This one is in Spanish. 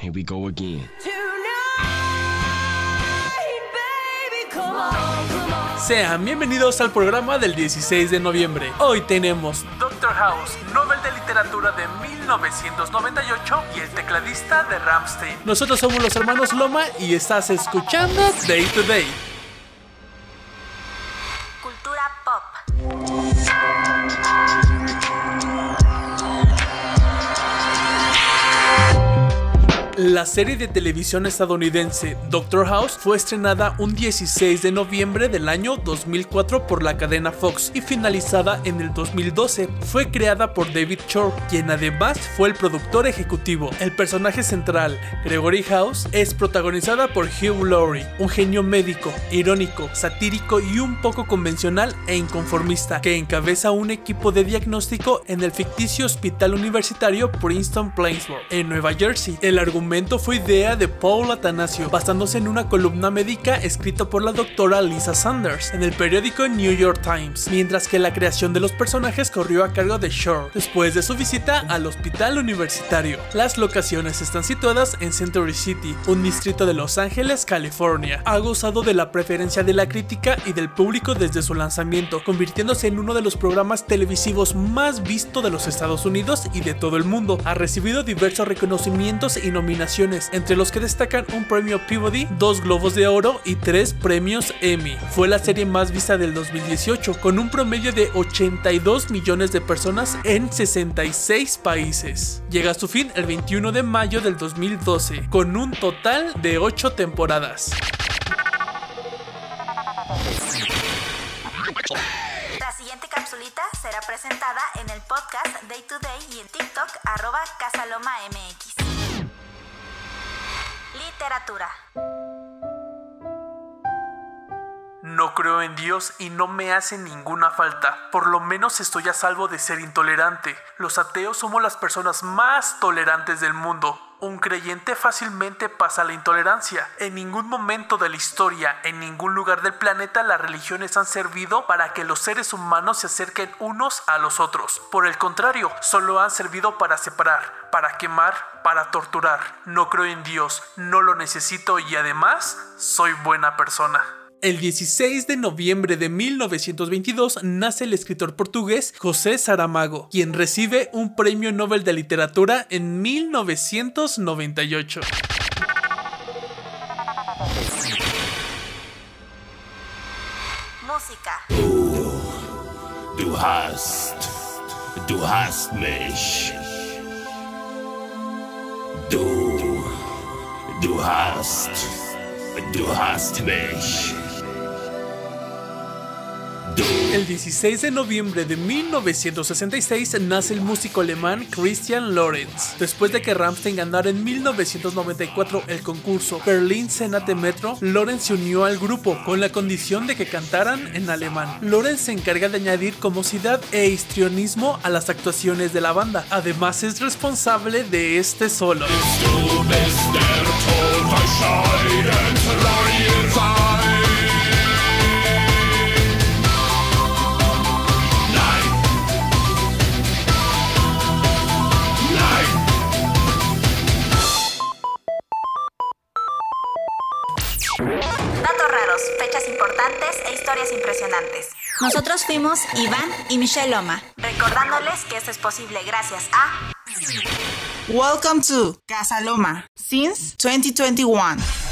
Here we go again. Sean bienvenidos al programa del 16 de noviembre. Hoy tenemos Doctor House, Nobel de Literatura de 1998 y el tecladista de Ramstein. Nosotros somos los hermanos Loma y estás escuchando Day to Day. La serie de televisión estadounidense Doctor House fue estrenada un 16 de noviembre del año 2004 por la cadena Fox y finalizada en el 2012. Fue creada por David Shore, quien además fue el productor ejecutivo. El personaje central, Gregory House, es protagonizada por Hugh Laurie, un genio médico, irónico, satírico y un poco convencional e inconformista, que encabeza un equipo de diagnóstico en el ficticio hospital universitario Princeton Plainsboro, en Nueva Jersey. El argumento fue idea de Paul Atanasio, basándose en una columna médica escrita por la doctora Lisa Sanders en el periódico New York Times, mientras que la creación de los personajes corrió a cargo de Shore después de su visita al hospital universitario. Las locaciones están situadas en Century City, un distrito de Los Ángeles, California. Ha gozado de la preferencia de la crítica y del público desde su lanzamiento, convirtiéndose en uno de los programas televisivos más vistos de los Estados Unidos y de todo el mundo. Ha recibido diversos reconocimientos y nominaciones entre los que destacan un premio Peabody, dos Globos de Oro y tres premios Emmy. Fue la serie más vista del 2018, con un promedio de 82 millones de personas en 66 países. Llega a su fin el 21 de mayo del 2012, con un total de 8 temporadas. La siguiente capsulita será presentada en el podcast Day to Day y en TikTok arroba CasalomaMX. Literatura. No creo en Dios y no me hace ninguna falta. Por lo menos estoy a salvo de ser intolerante. Los ateos somos las personas más tolerantes del mundo. Un creyente fácilmente pasa la intolerancia. En ningún momento de la historia, en ningún lugar del planeta, las religiones han servido para que los seres humanos se acerquen unos a los otros. Por el contrario, solo han servido para separar, para quemar, para torturar. No creo en Dios, no lo necesito y además soy buena persona. El 16 de noviembre de 1922 nace el escritor portugués José Saramago, quien recibe un premio Nobel de Literatura en 1998. Música. Du hast, du hast mich. Du, du hast, du hast mich. El 16 de noviembre de 1966 nace el músico alemán Christian Lorenz. Después de que Rammstein ganara en 1994 el concurso Berlin Senate Metro, Lorenz se unió al grupo con la condición de que cantaran en alemán. Lorenz se encarga de añadir comosidad e histrionismo a las actuaciones de la banda. Además es responsable de este solo. Datos raros, fechas importantes e historias impresionantes. Nosotros fuimos Iván y Michelle Loma. Recordándoles que esto es posible gracias a Welcome to Casa Loma since 2021.